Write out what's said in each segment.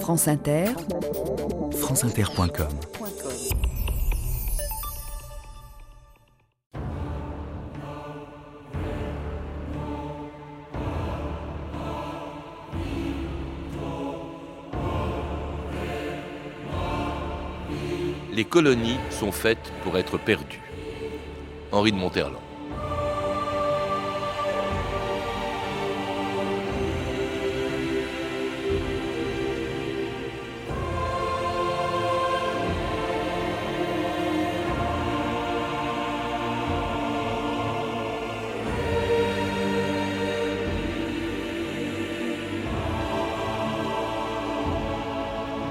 France Inter, franceinter.com Les colonies sont faites pour être perdues. Henri de Monterland. «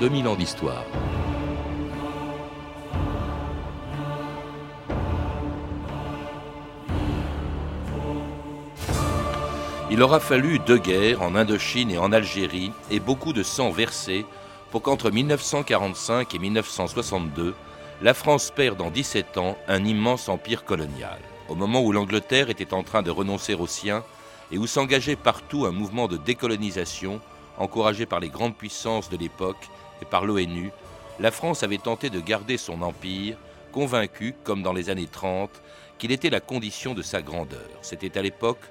2000 ans d'histoire. Il aura fallu deux guerres en Indochine et en Algérie et beaucoup de sang versé pour qu'entre 1945 et 1962, la France perde en 17 ans un immense empire colonial. Au moment où l'Angleterre était en train de renoncer aux siens et où s'engageait partout un mouvement de décolonisation encouragé par les grandes puissances de l'époque par l'ONU, la France avait tenté de garder son empire, convaincue, comme dans les années 30, qu'il était la condition de sa grandeur. C'était à l'époque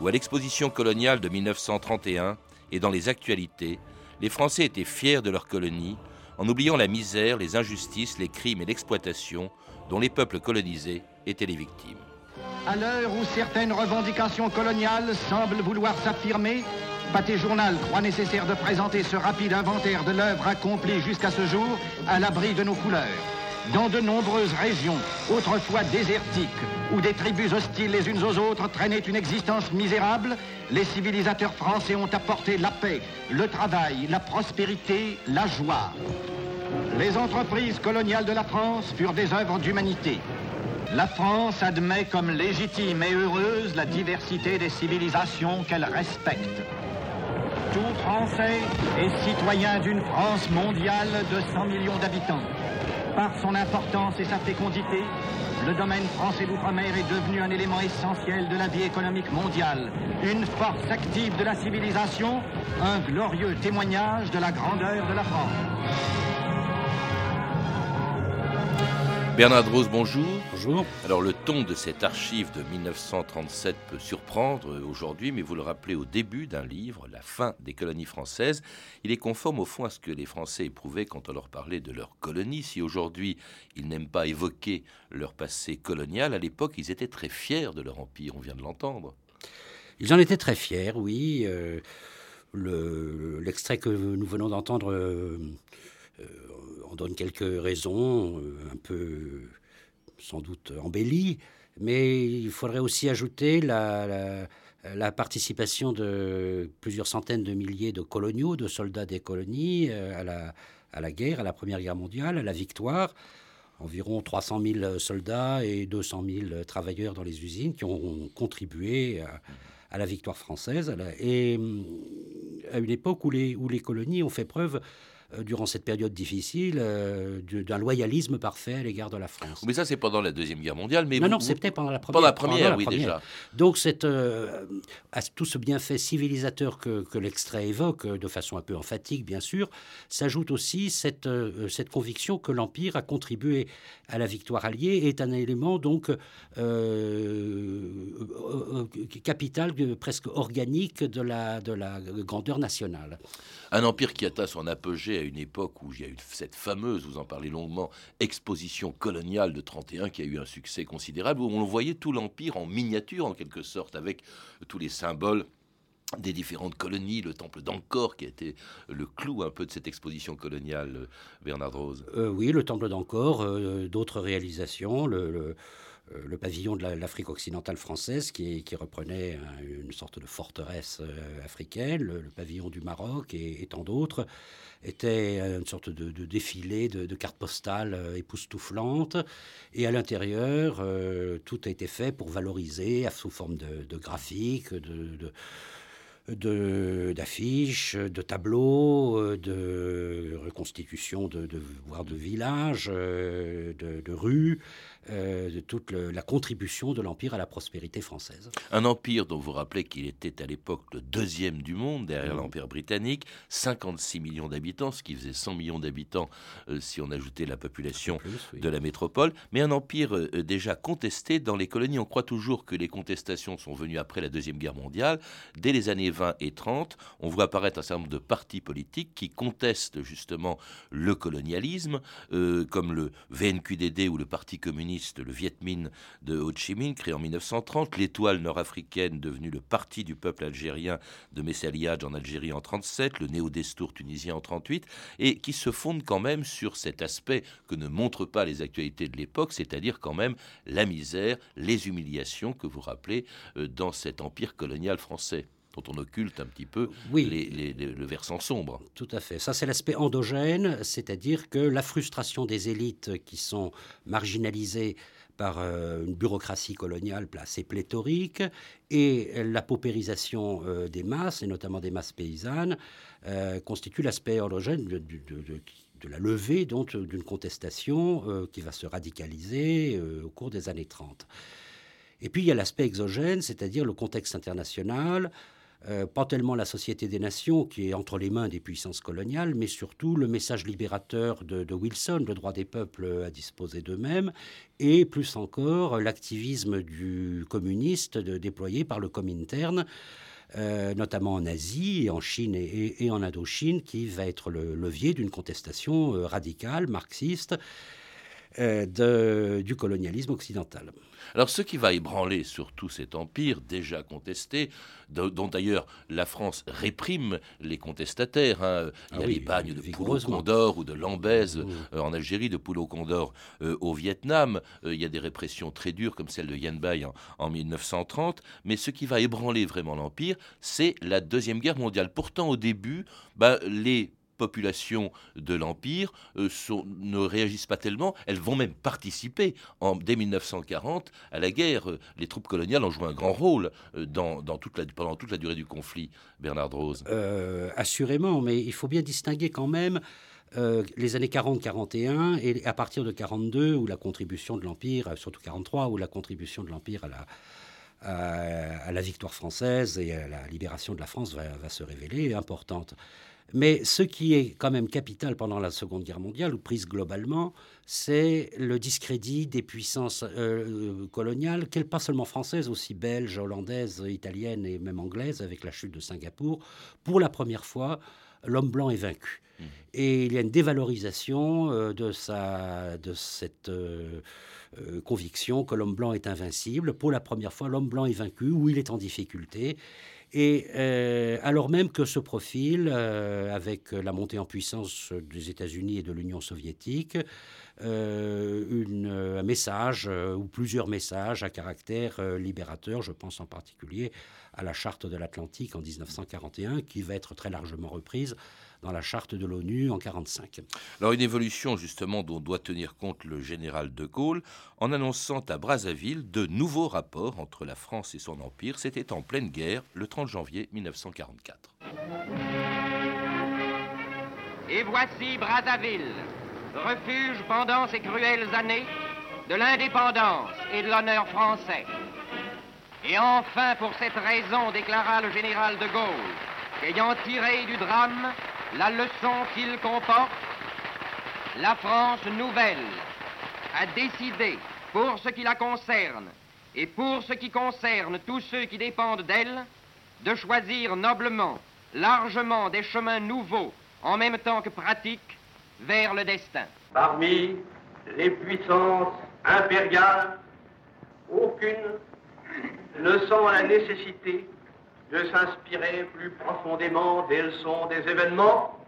où à l'exposition coloniale de 1931 et dans les actualités, les Français étaient fiers de leur colonie, en oubliant la misère, les injustices, les crimes et l'exploitation dont les peuples colonisés étaient les victimes. À l'heure où certaines revendications coloniales semblent vouloir s'affirmer, Pâté Journal croit nécessaire de présenter ce rapide inventaire de l'œuvre accomplie jusqu'à ce jour à l'abri de nos couleurs. Dans de nombreuses régions, autrefois désertiques, où des tribus hostiles les unes aux autres traînaient une existence misérable, les civilisateurs français ont apporté la paix, le travail, la prospérité, la joie. Les entreprises coloniales de la France furent des œuvres d'humanité. La France admet comme légitime et heureuse la diversité des civilisations qu'elle respecte. Tout Français est citoyen d'une France mondiale de 100 millions d'habitants. Par son importance et sa fécondité, le domaine français d'outre-mer est devenu un élément essentiel de la vie économique mondiale, une force active de la civilisation, un glorieux témoignage de la grandeur de la France. Bernard Rose, bonjour. Bonjour. Alors le ton de cette archive de 1937 peut surprendre aujourd'hui, mais vous le rappelez au début d'un livre, La fin des colonies françaises. Il est conforme au fond à ce que les Français éprouvaient quand on leur parlait de leur colonie. Si aujourd'hui ils n'aiment pas évoquer leur passé colonial, à l'époque ils étaient très fiers de leur empire, on vient de l'entendre. Ils en étaient très fiers, oui. Euh, L'extrait que nous venons d'entendre... Euh, euh, on donne quelques raisons, euh, un peu sans doute embellies, mais il faudrait aussi ajouter la, participation de plusieurs centaines de milliers de coloniaux, de soldats des colonies euh, à la, guerre, à la Première Guerre mondiale, à la victoire environ 300 000 soldats et 200 000 travailleurs dans les usines qui ont contribué à, la victoire française. Et à une époque où les, colonies ont fait preuve durant cette période difficile, euh, d'un loyalisme parfait à l'égard de la France. Mais ça, c'est pendant la Deuxième Guerre mondiale. Mais non, non, c'était pendant la première. Pendant la première, oui, déjà. Donc, cette, euh, à tout ce bienfait civilisateur que, que l'extrait évoque, de façon un peu emphatique, bien sûr, s'ajoute aussi cette, cette conviction que l'Empire a contribué à la victoire alliée et est un élément, donc, capital, presque organique de la, de la grandeur nationale. Un empire qui atteint son apogée à une époque où il y a eu cette fameuse, vous en parlez longuement, exposition coloniale de 31 qui a eu un succès considérable, où on voyait tout l'empire en miniature en quelque sorte, avec tous les symboles des différentes colonies, le temple d'Angkor qui a été le clou un peu de cette exposition coloniale, Bernard Rose. Euh, oui, le temple d'Angkor, euh, d'autres réalisations, euh, le pavillon de l'Afrique occidentale française qui, reprenait une sorte de forteresse euh, africaine, le, pavillon du Maroc et, tant d'autres, était une sorte de, défilé de, cartes postales euh, époustouflantes. Et à l'intérieur, tout a été fait pour valoriser sous forme de, graphiques, d'affiches, de, tableaux, de reconstitution de, voire de villages, de, rues, euh, de toute la contribution de l'Empire à la prospérité française. Un empire dont vous rappelez qu'il était à l'époque le deuxième du monde derrière mmh. l'Empire britannique, 56 millions d'habitants, ce qui faisait 100 millions d'habitants euh, si on ajoutait la population de la métropole, mais un empire euh, déjà contesté dans les colonies. On croit toujours que les contestations sont venues après la Deuxième Guerre mondiale. Dès les années 20 et 30, on voit apparaître un certain nombre de partis politiques qui contestent justement le colonialisme, comme le VNQDD ou le Parti communiste le Viet Minh de Ho Chi Minh, créé en 1930, l'étoile nord-africaine devenue le parti du peuple algérien de Messaliadj en Algérie en 37, le néo-destour tunisien en 38, et qui se fonde quand même sur cet aspect que ne montrent pas les actualités de l'époque, c'est-à-dire quand même la misère, les humiliations que vous rappelez euh, dans cet empire colonial français dont on occulte un petit peu le versant sombre. Tout à fait. Ça, c'est l'aspect endogène, c'est-à-dire que la frustration des élites qui sont marginalisées par euh, une bureaucratie coloniale assez pléthorique et la paupérisation euh, des masses, et notamment des masses paysannes, euh, constitue l'aspect endogène de, de, la levée d'une contestation qui va se radicaliser au cours des années 30. Et puis il y a l'aspect exogène, c'est-à-dire le contexte international, euh, pas tellement la Société des Nations qui est entre les mains des puissances coloniales, mais surtout le message libérateur de, Wilson, le droit des peuples à disposer d'eux-mêmes, et plus encore l'activisme du communiste déployé par le Comintern. Euh, notamment en Asie, en Chine et, en Indochine, qui va être le levier d'une contestation euh, radicale, marxiste, du colonialisme occidental. Alors ce qui va ébranler surtout cet empire déjà contesté, dont d'ailleurs la France réprime les contestataires, hein. il y a ah les bagnes de Poulot Condor ou de Lambèze euh, en Algérie, de Poulot Condor euh, au Vietnam, euh, il y a des répressions très dures comme celle de Yan Bai en, 1930, mais ce qui va ébranler vraiment l'empire, c'est la Deuxième Guerre mondiale. Pourtant au début, bah, les populations de l'Empire euh, ne réagissent pas tellement, elles vont même participer en, dès 1940 à la guerre. Les troupes coloniales ont joué un grand rôle euh, dans, toute la, pendant toute la durée du conflit, Bernard Rose. Euh, assurément, mais il faut bien distinguer quand même les années 40-41 et à partir de 42 où la contribution de l'Empire, surtout 43, où la contribution de l'Empire à la, victoire française et à la libération de la France va se révéler importante. Mais ce qui est quand même capital pendant la Seconde Guerre mondiale, ou prise globalement, c'est le discrédit des puissances euh, euh, coloniales, qu'elles pas seulement françaises, aussi belges, hollandaises, italiennes et même anglaises, avec la chute de Singapour. Pour la première fois, l'homme blanc est vaincu. Mmh. Et il y a une dévalorisation euh, de, sa, de cette conviction que l'homme blanc est invincible. Pour la première fois, l'homme blanc est vaincu ou il est en difficulté. Et euh, alors même que ce profil, euh, avec la montée en puissance des États-Unis et de l'Union soviétique, euh, un message ou plusieurs messages à caractère libérateur, je pense en particulier à la charte de l'Atlantique en 1941, qui va être très largement reprise dans la charte de l'ONU en 1945. Alors une évolution justement dont doit tenir compte le général de Gaulle en annonçant à Brazzaville de nouveaux rapports entre la France et son empire. C'était en pleine guerre le 30 janvier 1944. Et voici Brazzaville, refuge pendant ces cruelles années de l'indépendance et de l'honneur français. Et enfin, pour cette raison, déclara le général de Gaulle, qu'ayant tiré du drame la leçon qu'il comporte, la France nouvelle a décidé, pour ce qui la concerne et pour ce qui concerne tous ceux qui dépendent d'elle, de choisir noblement, largement des chemins nouveaux, en même temps que pratiques, vers le destin. Parmi les puissances impériales, aucune ne sent la nécessité de s'inspirer plus profondément des leçons des événements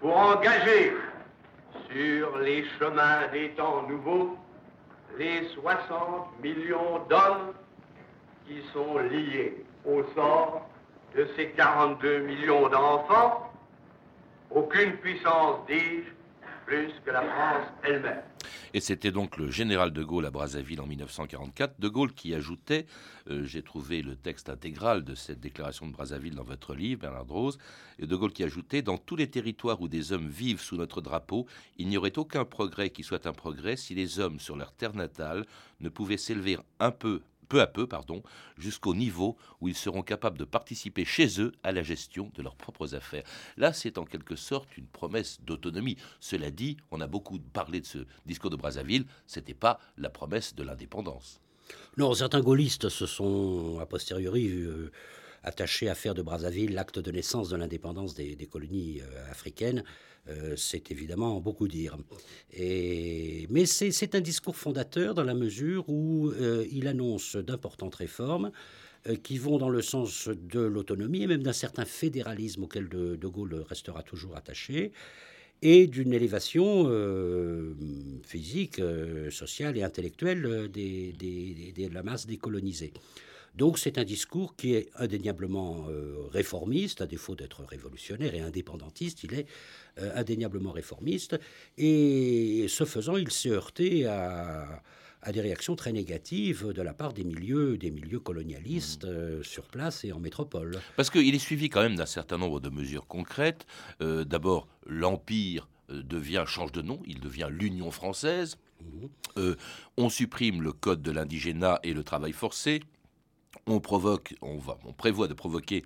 pour engager sur les chemins des temps nouveaux les 60 millions d'hommes qui sont liés au sort de ces 42 millions d'enfants. Aucune puissance, dis-je, plus que la France elle-même. Et c'était donc le général de Gaulle à Brazzaville en 1944. De Gaulle qui ajoutait, euh, j'ai trouvé le texte intégral de cette déclaration de Brazzaville dans votre livre, Bernard Rose, et De Gaulle qui ajoutait Dans tous les territoires où des hommes vivent sous notre drapeau, il n'y aurait aucun progrès qui soit un progrès si les hommes sur leur terre natale ne pouvaient s'élever un peu peu à peu, pardon, jusqu'au niveau où ils seront capables de participer chez eux à la gestion de leurs propres affaires. Là, c'est en quelque sorte une promesse d'autonomie. Cela dit, on a beaucoup parlé de ce discours de Brazzaville, c'était pas la promesse de l'indépendance. Non, certains gaullistes se sont, a posteriori, euh, attachés à faire de Brazzaville l'acte de naissance de l'indépendance des, colonies euh, africaines. Euh, c'est évidemment beaucoup dire. mais c'est un discours fondateur dans la mesure où euh, il annonce d'importantes réformes qui vont dans le sens de l'autonomie et même d'un certain fédéralisme auquel de, Gaulle restera toujours attaché et d'une élévation physique, sociale et intellectuelle de la masse décolonisée. Donc c'est un discours qui est indéniablement réformiste, à défaut d'être révolutionnaire et indépendantiste, il est euh, indéniablement réformiste. Et ce faisant, il s'est heurté à, des réactions très négatives de la part des milieux, des milieux colonialistes mmh. euh, sur place et en métropole. Parce qu'il est suivi quand même d'un certain nombre de mesures concrètes. Euh, d'abord, l'Empire devient, change de nom, il devient l'Union française. Mmh. on supprime le code de l'indigénat et le travail forcé. On provoque, on, va, on prévoit de provoquer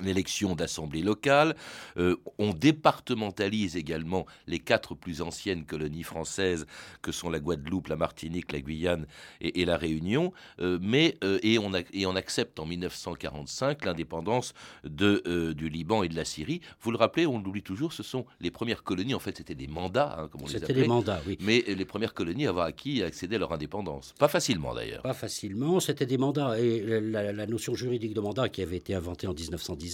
l'élection d'assemblée locale. Euh, on départementalise également les quatre plus anciennes colonies françaises que sont la Guadeloupe, la Martinique, la Guyane et, la Réunion. Euh, mais, euh, et, on et on accepte en 1945 l'indépendance du Liban et de la Syrie. Vous le rappelez, on l'oublie toujours, ce sont les premières colonies, en fait c'était des mandats, hein, comme on les appelait. C'était des mandats, oui. Mais les premières colonies à avoir acquis et accédé à leur indépendance. Pas facilement d'ailleurs. Pas facilement, c'était des mandats. Et la, la notion juridique de mandat qui avait été inventée en 1910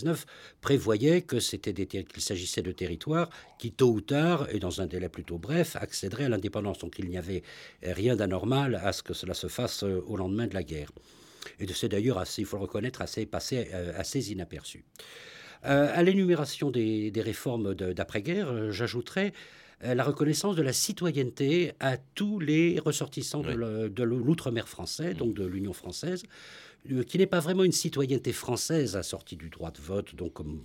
prévoyait que c'était qu'il s'agissait de territoires qui, tôt ou tard, et dans un délai plutôt bref, accéderaient à l'indépendance. Donc il n'y avait rien d'anormal à ce que cela se fasse euh, au lendemain de la guerre. Et c'est d'ailleurs, assez, il faut le reconnaître, assez passé euh, assez inaperçu. Euh, à l'énumération des, réformes d'après-guerre, j'ajouterais la reconnaissance de la citoyenneté à tous les ressortissants de l'outre-mer français, donc de l'Union française, euh, qui n'est pas vraiment une citoyenneté française assortie du droit de vote, donc comme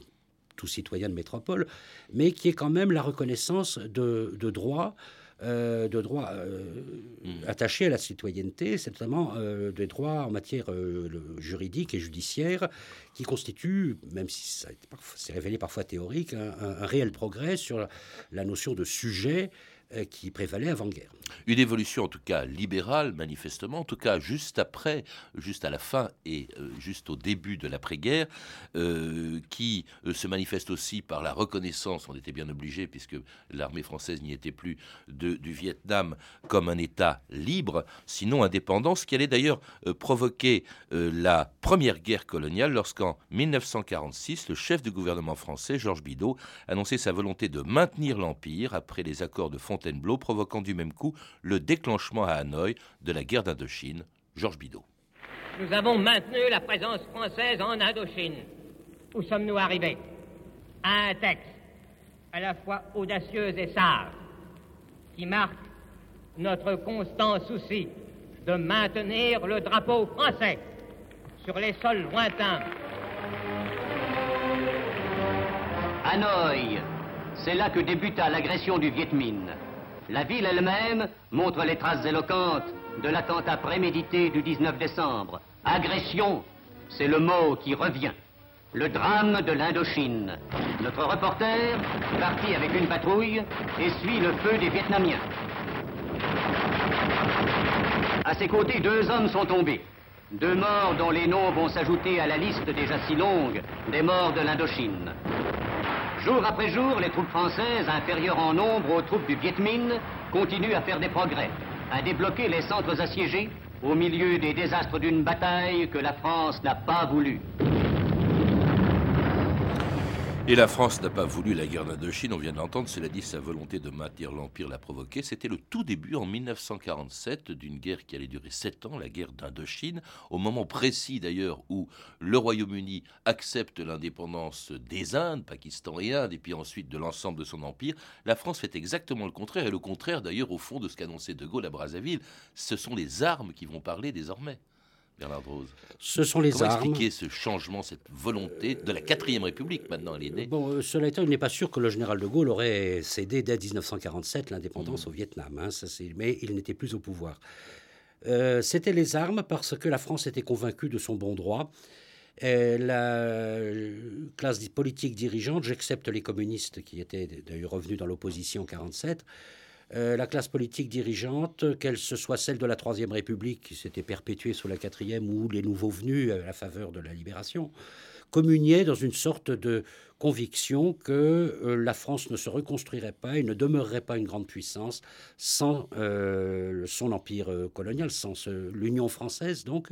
tout citoyen de métropole, mais qui est quand même la reconnaissance de, droits. Euh, de droits euh, mmh. attachés à la citoyenneté, c'est notamment des droits en matière juridique et judiciaire qui constituent, même si ça s'est révélé parfois théorique, un, un, réel progrès sur la notion de sujet euh, qui prévalait avant-guerre. Une évolution en tout cas libérale, manifestement, en tout cas juste après, juste à la fin et euh, juste au début de l'après-guerre, euh, qui se manifeste aussi par la reconnaissance, on était bien obligé puisque l'armée française n'y était plus, du Vietnam comme un État libre, sinon indépendant, ce qui allait d'ailleurs provoquer la première guerre coloniale lorsqu'en 1946, le chef du gouvernement français, Georges Bidault, annonçait sa volonté de maintenir l'Empire après les accords de Fontainebleau Fontainebleau, provoquant du même coup le déclenchement à Hanoï de la guerre d'Indochine. Georges Bidault. Nous avons maintenu la présence française en Indochine. Où sommes-nous arrivés? À un texte à la fois audacieux et sage, qui marque notre constant souci de maintenir le drapeau français sur les sols lointains. Hanoï, c'est là que débuta l'agression du Viet Minh. La ville elle-même montre les traces éloquentes de l'attentat prémédité du 19 décembre. Agression, c'est le mot qui revient. Le drame de l'Indochine. Notre reporter, parti avec une patrouille, essuie le feu des Vietnamiens. À ses côtés, deux hommes sont tombés. Deux morts dont les noms vont s'ajouter à la liste déjà si longue des morts de l'Indochine. Jour après jour, les troupes françaises, inférieures en nombre aux troupes du Viet Minh, continuent à faire des progrès, à débloquer les centres assiégés au milieu des désastres d'une bataille que la France n'a pas voulu. Et la France n'a pas voulu la guerre d'Indochine, on vient de l'entendre, cela dit, sa volonté de maintenir l'Empire l'a provoqué. C'était le tout début, en 1947, d'une guerre qui allait durer sept ans, la guerre d'Indochine, au moment précis d'ailleurs où le Royaume-Uni accepte l'indépendance des Indes, Pakistan et Inde, et puis ensuite de l'ensemble de son empire. La France fait exactement le contraire, et le contraire d'ailleurs au fond de ce qu'annonçait De Gaulle à Brazzaville. Ce sont les armes qui vont parler désormais. Bernard Rose. Ce sont les Comment armes. expliquer ce changement, cette volonté de la quatrième République maintenant elle est née Bon, euh, cela étant, il n'est pas sûr que le général de Gaulle aurait cédé dès 1947 l'indépendance Mmh. au Vietnam. hein, ça, mais il n'était plus au pouvoir. Euh, C'était les armes parce que la France était convaincue de son bon droit. Et la euh, classe politique dirigeante, j'accepte les communistes qui étaient d'ailleurs revenus dans l'opposition en 1947, euh, la classe politique dirigeante, qu'elle ce soit celle de la Troisième République qui s'était perpétuée sous la quatrième ou les nouveaux venus à la faveur de la libération, communiait dans une sorte de conviction que euh, la France ne se reconstruirait pas et ne demeurerait pas une grande puissance sans euh, son empire euh, colonial, sans l'Union française donc,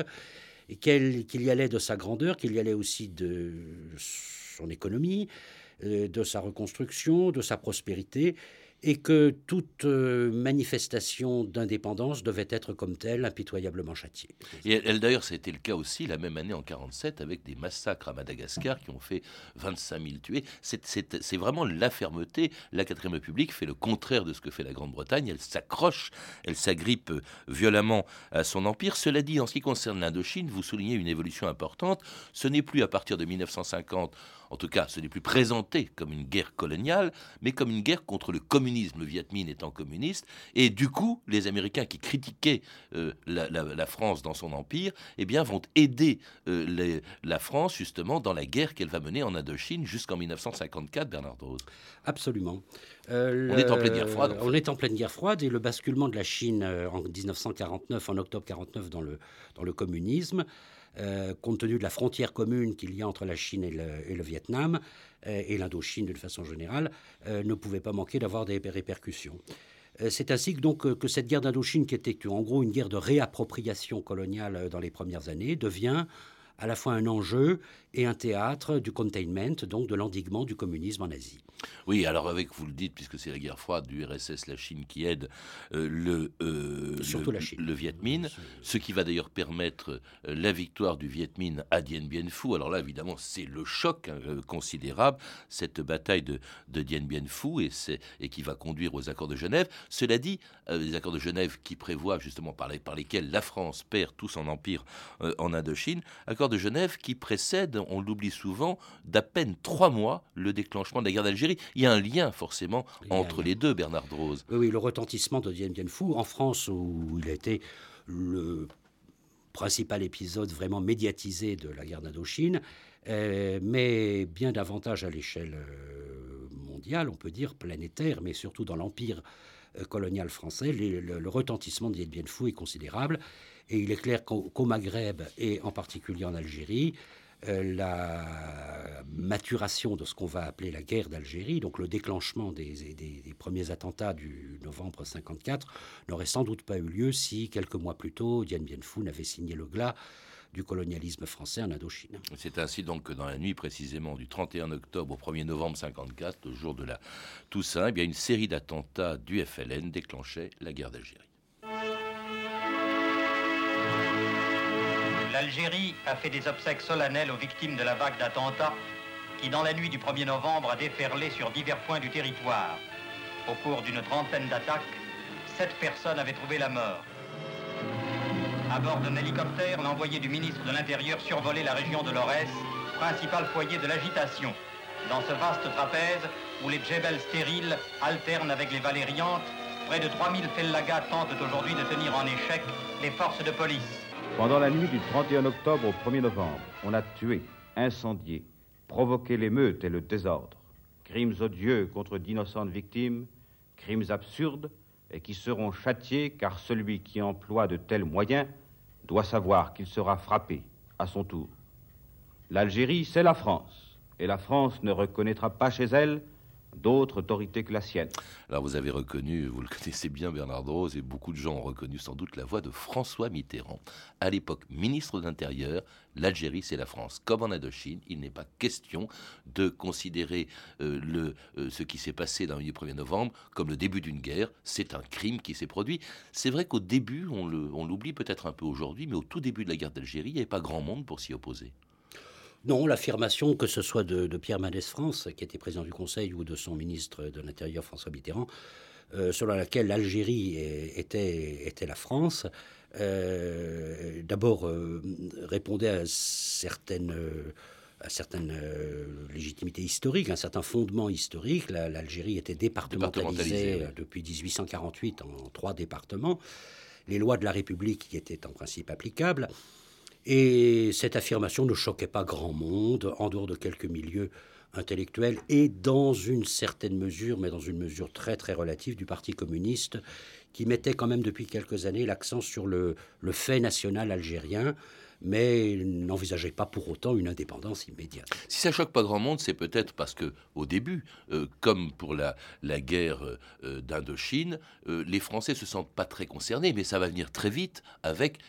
et qu'il y allait de sa grandeur, qu'il y allait aussi de son économie, euh, de sa reconstruction, de sa prospérité, et que toute euh, manifestation d'indépendance devait être comme telle impitoyablement châtiée. Et elle, d'ailleurs, été le cas aussi la même année en 47 avec des massacres à Madagascar qui ont fait 25 000 tués. C'est- vraiment la fermeté. La quatrième République fait le contraire de ce que fait la Grande-Bretagne. Elle s'accroche, elle s'agrippe violemment à son empire. Cela dit, en ce qui concerne l'Indochine, vous soulignez une évolution importante. Ce n'est plus à partir de 1950 en tout cas, ce n'est plus présenté comme une guerre coloniale, mais comme une guerre contre le communisme, le Viet Minh étant communiste. Et du coup, les Américains qui critiquaient euh, la, la- la France dans son empire, eh bien, vont aider euh, les- la France justement dans la guerre qu'elle va mener en Indochine jusqu'en 1954, Bernard Rose. Absolument. Euh, On est en le- pleine guerre froide, en On est en pleine guerre froide et le basculement de la Chine en 1949, en octobre 49, dans le, dans le communisme, euh, compte tenu de la frontière commune qu'il y a entre la Chine et le, et le Vietnam, euh, et l'Indochine d'une façon générale, euh, ne pouvait pas manquer d'avoir des répercussions. C'est ainsi que, donc, que cette guerre d'Indochine, qui était en gros une guerre de réappropriation coloniale dans les premières années, devient à la fois un enjeu et un théâtre du containment, donc de l'endiguement du communisme en Asie. Oui, alors avec, vous le dites, puisque c'est la guerre froide du RSS, la Chine qui aide euh, le, euh, Surtout le, la Chine. le Viet Minh, ce qui va d'ailleurs permettre euh, la victoire du Viet Minh à Dien Bien Phu. Alors là, évidemment, c'est le choc hein, considérable, cette bataille de, de Dien Bien Phu, et, et qui va conduire aux accords de Genève. Cela dit, les accords de Genève qui prévoient justement par, les- par lesquels la France perd tout son empire en Indochine, accords de Genève qui précèdent, on l'oublie souvent, d'à peine trois mois le déclenchement de la guerre d'Algérie. Il y a un lien forcément entre les deux, Bernard Drose. Oui, oui, le retentissement de Dien Bien Phu en France, où il a été le principal épisode vraiment médiatisé de la guerre d'Indochine, euh, mais bien davantage à l'échelle euh, mondiale, on peut dire planétaire, mais surtout dans l'empire euh, colonial français, les- le, le retentissement de Dien Bien Phu est considérable. Et il est clair qu'au Maghreb, et en particulier en Algérie, la maturation de ce qu'on va appeler la guerre d'Algérie, donc le déclenchement des premiers attentats du novembre 54, n'aurait sans doute pas eu lieu si, quelques mois plus tôt, Dien Bien Phu n'avait signé le glas du colonialisme français en Indochine. C'est ainsi donc que dans la nuit précisément du 31 octobre au 1er novembre 54, le jour de la Toussaint, eh bien une série d'attentats du FLN déclenchait la guerre d'Algérie. L'Algérie a fait des obsèques solennelles aux victimes de la vague d'attentats qui, dans la nuit du 1er novembre, a déferlé sur divers points du territoire. Au cours d'une trentaine d'attaques, sept personnes avaient trouvé la mort. À bord d'un hélicoptère, l'envoyé du ministre de l'Intérieur survolait la région de l'Orès, principal foyer de l'agitation. Dans ce vaste trapèze, où les djebels stériles alternent avec les vallées riantes, près de 3000 fellagas tentent aujourd'hui de tenir en échec les forces de police. Pendant la nuit du 31 octobre au 1er novembre, on a tué, incendié, provoqué l'émeute et le désordre. Crimes odieux contre d'innocentes victimes, crimes absurdes et qui seront châtiés car celui qui emploie de tels moyens doit savoir qu'il sera frappé à son tour. L'Algérie, c'est la France, et la France ne reconnaîtra pas chez elle d'autre autorité que la sienne. Alors vous avez reconnu, vous le connaissez bien Bernard Rose, et beaucoup de gens ont reconnu sans doute la voix de François Mitterrand. À l'époque, ministre de l'Intérieur, l'Algérie c'est la France. Comme en Indochine, il n'est pas question de considérer euh, euh, ce qui s'est passé dans le 1er novembre comme le début d'une guerre. C'est un crime qui s'est produit. C'est vrai qu'au début, on l'oublie peut-être un peu aujourd'hui, mais au tout début de la guerre d'Algérie, il n'y avait pas grand monde pour s'y opposer. Non, l'affirmation, que ce soit de, Pierre Mendès France, qui était président du Conseil, ou de son ministre de l'Intérieur, François Mitterrand, euh, selon laquelle l'Algérie était, était, la France, euh, d'abord euh, répondait à certaines, à certaines légitimités historiques, un certain fondement historique. L'Algérie était départementalisée, depuis 1848 en trois départements. Les lois de la République y étaient en principe applicables. Et cette affirmation ne choquait pas grand monde, en dehors de quelques milieux intellectuels et dans une certaine mesure, mais dans une mesure très très relative, du Parti communiste, qui mettait quand même depuis quelques années l'accent sur le, fait national algérien mais n'envisageait pas pour autant une indépendance immédiate. Si ça choque pas grand monde, c'est peut-être parce que au début, euh, comme pour la, la guerre euh, d'Indochine, euh, les Français se sentent pas très concernés, mais ça va venir très vite avec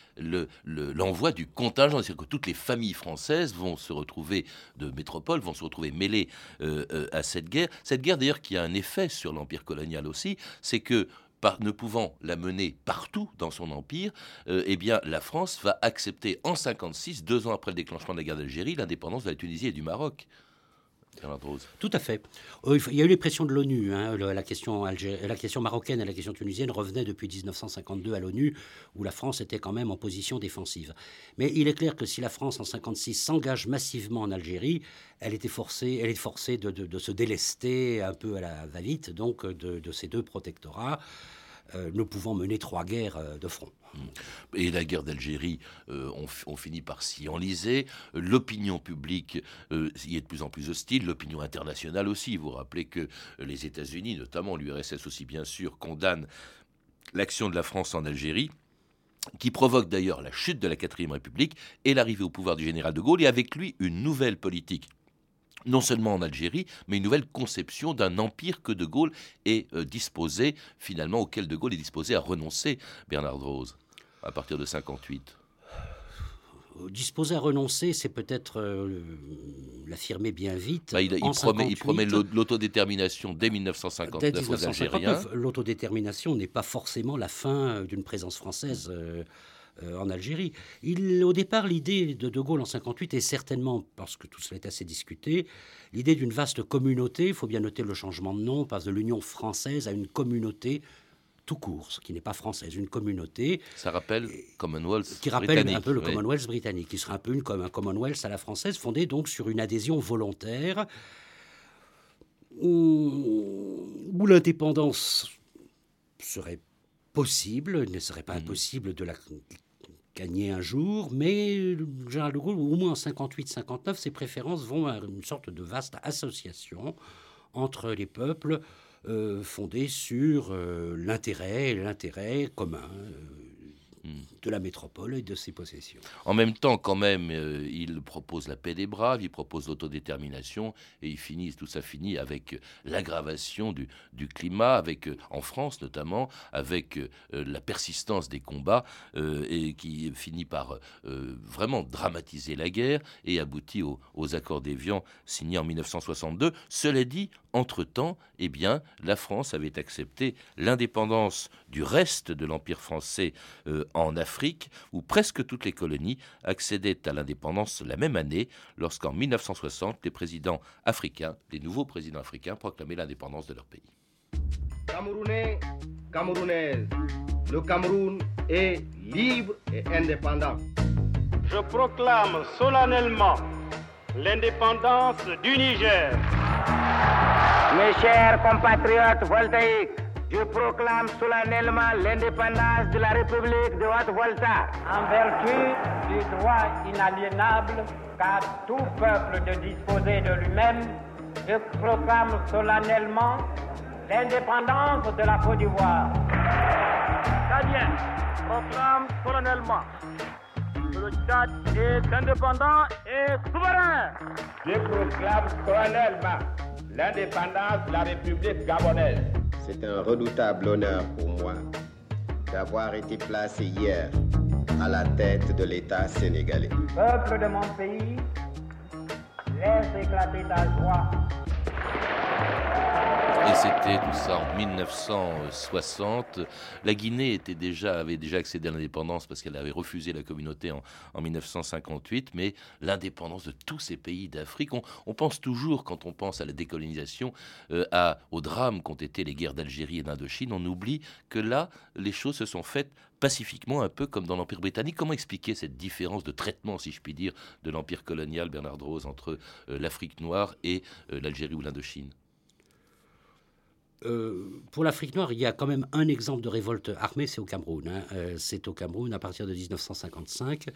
l'envoi du contingent, c'est-à-dire que toutes les familles françaises vont se retrouver de métropole, vont se retrouver mêlées à cette guerre. Cette guerre d'ailleurs qui a un effet sur l'empire colonial aussi, c'est que ne pouvant la mener partout dans son empire, euh, eh bien, la France va accepter en 56, deux ans après le déclenchement de la guerre d'Algérie, l'indépendance de la Tunisie et du Maroc. Tout à fait. Euh, il y a eu les pressions de l'ONU. Hein. La, question la question marocaine et la question tunisienne revenaient depuis 1952 à l'ONU, où la France était quand même en position défensive. Mais il est clair que si la France, en 56, s'engage massivement en Algérie, elle, était forcée, elle est forcée de, se délester un peu à la va-vite donc de, ces deux protectorats. Euh, ne pouvant mener trois guerres euh, de front. Et la guerre d'Algérie, euh, on, finit par s'y enliser. L'opinion publique y est de plus en plus hostile. L'opinion internationale aussi. Vous vous rappelez que les États-Unis, notamment l'URSS aussi bien sûr, condamnent l'action de la France en Algérie qui provoque d'ailleurs la chute de la quatrième République et l'arrivée au pouvoir du général de Gaulle, et avec lui une nouvelle politique non seulement en Algérie, mais une nouvelle conception d'un empire que De Gaulle est euh, disposé, finalement, auquel De Gaulle est disposé à renoncer, Bernard Rose, à partir de 58 euh, Disposé à renoncer, c'est peut-être euh, l'affirmer bien vite. Bah, il, promet, l'autodétermination dès 1959, dès 1959 L'autodétermination n'est pas forcément la fin d'une présence française. Euh, en Algérie. Il, au départ, l'idée de De Gaulle en 58 est certainement, parce que tout cela est assez discuté, l'idée d'une vaste communauté. Il faut bien noter le changement de nom, passe de l'Union française à une communauté tout court, ce qui n'est pas française, une communauté. Ça rappelle Commonwealth Qui rappelle un peu le Commonwealth britannique, qui sera un peu une, comme un Commonwealth à la française, fondé donc sur une adhésion volontaire, où, où l'indépendance serait possible, ne serait pas impossible de la gagner un jour, mais le général de Gaulle, au moins en 58-59, ses préférences vont à une sorte de vaste association entre les peuples euh, fondée sur euh, l'intérêt, l'intérêt commun. De la métropole et de ses possessions. En même temps, quand même, euh, il propose la paix des braves, il propose l'autodétermination, et il finit, tout ça finit avec l'aggravation du, climat, avec, euh, en France notamment, avec euh, la persistance des combats, et qui finit par vraiment dramatiser la guerre et aboutit aux accords d'Évian signés en 1962. Cela dit, entre-temps, eh bien, la France avait accepté l'indépendance du reste de l'Empire français en Afrique, où presque toutes les colonies accédaient à l'indépendance la même année, lorsqu'en 1960, les présidents africains, les nouveaux présidents africains, proclamaient l'indépendance de leur pays. Camerounais, Camerounaises, le Cameroun est libre et indépendant. Je proclame solennellement l'indépendance du Niger. Mes chers compatriotes voltaïques, je proclame solennellement l'indépendance de la République de Haute-Volta. En vertu du droit inaliénable qu'a tout peuple de disposer de lui-même, je proclame solennellement l'indépendance de la Côte d'Ivoire. Très bien, proclame solennellement que le Tchad est indépendant et souverain. Je proclame solennellement l'indépendance de la République gabonaise. C'est un redoutable honneur pour moi d'avoir été placé hier à la tête de l'État sénégalais. Peuple de mon pays, laisse éclater ta joie c'était tout ça en 1960. La Guinée avait déjà accédé à l'indépendance parce qu'elle avait refusé la communauté en, 1958, mais l'indépendance de tous ces pays d'Afrique, on, pense toujours, quand on pense à la décolonisation, euh, à, au drame qu'ont été les guerres d'Algérie et d'Indochine, on oublie que là, les choses se sont faites pacifiquement, un peu comme dans l'Empire britannique. Comment expliquer cette différence de traitement, si je puis dire, de l'Empire colonial, Bernard Rose, entre euh, l'Afrique noire et euh, l'Algérie ou l'Indochine? Euh, pour l'Afrique noire, il y a quand même un exemple de révolte armée, c'est au Cameroun. Hein. Euh, c'est au Cameroun à partir de 1955.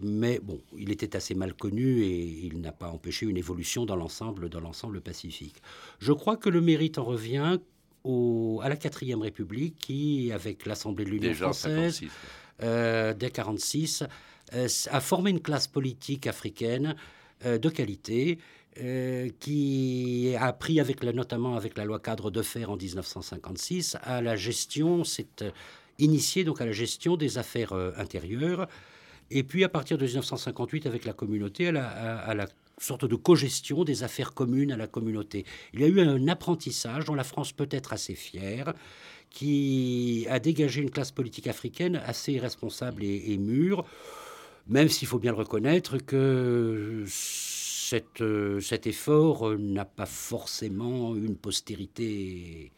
Mais bon, il était assez mal connu et il n'a pas empêché une évolution dans l'ensemble, dans l'ensemble pacifique. Je crois que le mérite en revient au, à la quatrième République qui, avec l'Assemblée de l'Union française, euh, dès 1946, a formé une classe politique africaine de qualité euh, qui a pris avec notamment avec la loi cadre de fer en 1956 à la gestion, s'est euh, initié donc à la gestion des affaires euh, intérieures. Et puis à partir de 1958 avec la communauté, à la, à la sorte de cogestion des affaires communes à la communauté. Il y a eu un apprentissage dont la France peut être assez fière, qui a dégagé une classe politique africaine assez responsable et, et mûre, même s'il faut bien le reconnaître que euh, cet effort euh, n'a pas forcément une postérité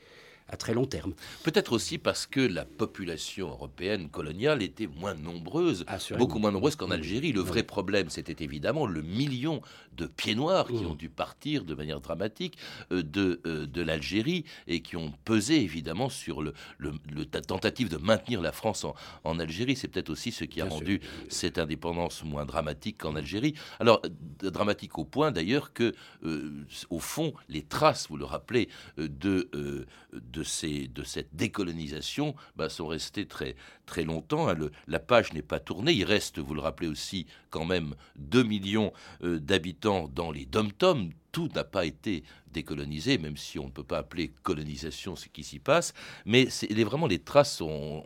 à très long terme. Peut-être aussi parce que la population européenne coloniale était moins nombreuse, beaucoup moins nombreuse qu'en Algérie. Le vrai problème, c'était évidemment le million de pieds noirs qui mmh. ont dû partir de manière dramatique euh, de, euh, de l'Algérie et qui ont pesé évidemment sur le, le, tentative de maintenir la France en, en Algérie. C'est peut-être aussi ce qui a rendu cette indépendance moins dramatique qu'en Algérie. Alors, dramatique au point d'ailleurs que, euh, au fond, les traces, vous le rappelez, de, de de, cette décolonisation bah, sont restés très, très longtemps. Hein. la page n'est pas tournée. Il reste, vous le rappelez aussi, quand même 2 millions euh, d'habitants dans les dom-toms. Tout n'a pas été décolonisé, même si on ne peut pas appeler colonisation ce qui s'y passe. Mais les, vraiment, les traces sont,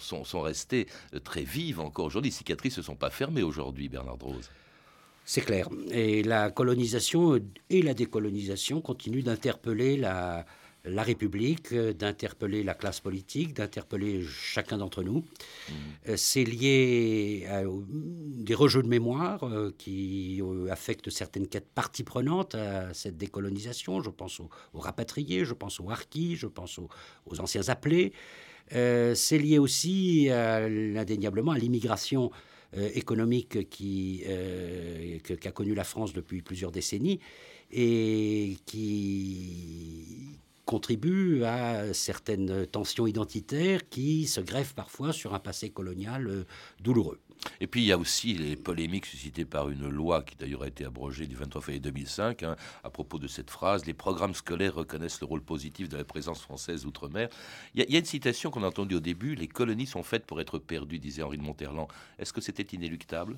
sont, sont restées très vives encore aujourd'hui. Les cicatrices ne sont pas fermées aujourd'hui, Bernard Rose. C'est clair. Et la colonisation et la décolonisation continuent d'interpeller la, la République, euh, d'interpeller la classe politique, d'interpeller chacun d'entre nous. Mmh. Euh, c'est lié à des rejeux de mémoire euh, qui affectent certaines parties prenantes à cette décolonisation. Je pense aux, rapatriés, je pense aux harkis, je pense aux, anciens appelés. c'est lié aussi indéniablement à l'immigration économique qui, qu'a connue la France depuis plusieurs décennies et qui, contribue à certaines tensions identitaires qui se greffent parfois sur un passé colonial euh, douloureux. Et puis il y a aussi les polémiques suscitées par une loi qui d'ailleurs a été abrogée du 23 février 2005 hein, à propos de cette phrase Les programmes scolaires reconnaissent le rôle positif de la présence française outre-mer. Il, y, a une citation qu'on a entendue au début Les colonies sont faites pour être perdues, disait Henri de Monterland. Est-ce que c'était inéluctable?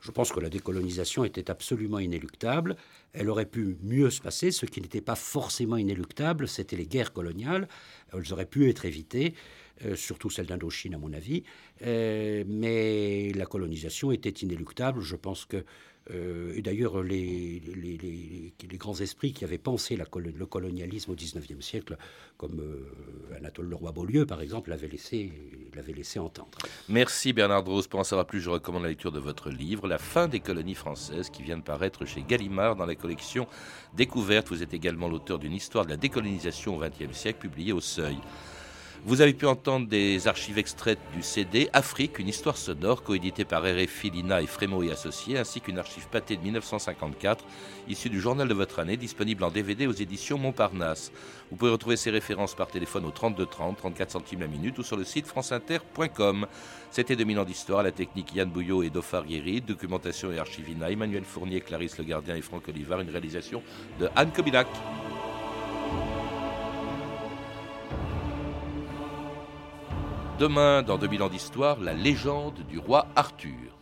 Je pense que la décolonisation était absolument inéluctable. Elle aurait pu mieux se passer. Ce qui n'était pas forcément inéluctable, c'était les guerres coloniales. Elles auraient pu être évitées, euh, surtout celle d'Indochine, à mon avis. Euh, mais la colonisation était inéluctable. Je pense que euh, et d'ailleurs, les, grands esprits qui avaient pensé le colonialisme au XIXe siècle, comme euh, Anatole Leroy-Beaulieu, par exemple, l'avait laissé, laissé entendre. Merci Bernard Drose. Pour en savoir plus, je recommande la lecture de votre livre, La fin des colonies françaises, qui vient de paraître chez Gallimard dans la collection Découverte. Vous êtes également l'auteur d'une histoire de la décolonisation au XXe siècle, publiée au Seuil. Vous avez pu entendre des archives extraites du CD Afrique, une histoire sonore, coédité par RFI, Lina et Frémo et Associés, ainsi qu'une archive pâtée de 1954, issue du journal de votre année, disponible en DVD aux éditions Montparnasse. Vous pouvez retrouver ces références par téléphone au 32 30, 34 centimes la minute ou sur le site franceinter.com. C'était 2000 ans d'histoire, la technique Yann Bouillot et Dofar Guéry, documentation et archivina, Emmanuel Fournier, Clarisse Le Gardien et Franck Olivard, une réalisation de Anne Kobilac. Demain, dans 2000 ans d'histoire, la légende du roi Arthur.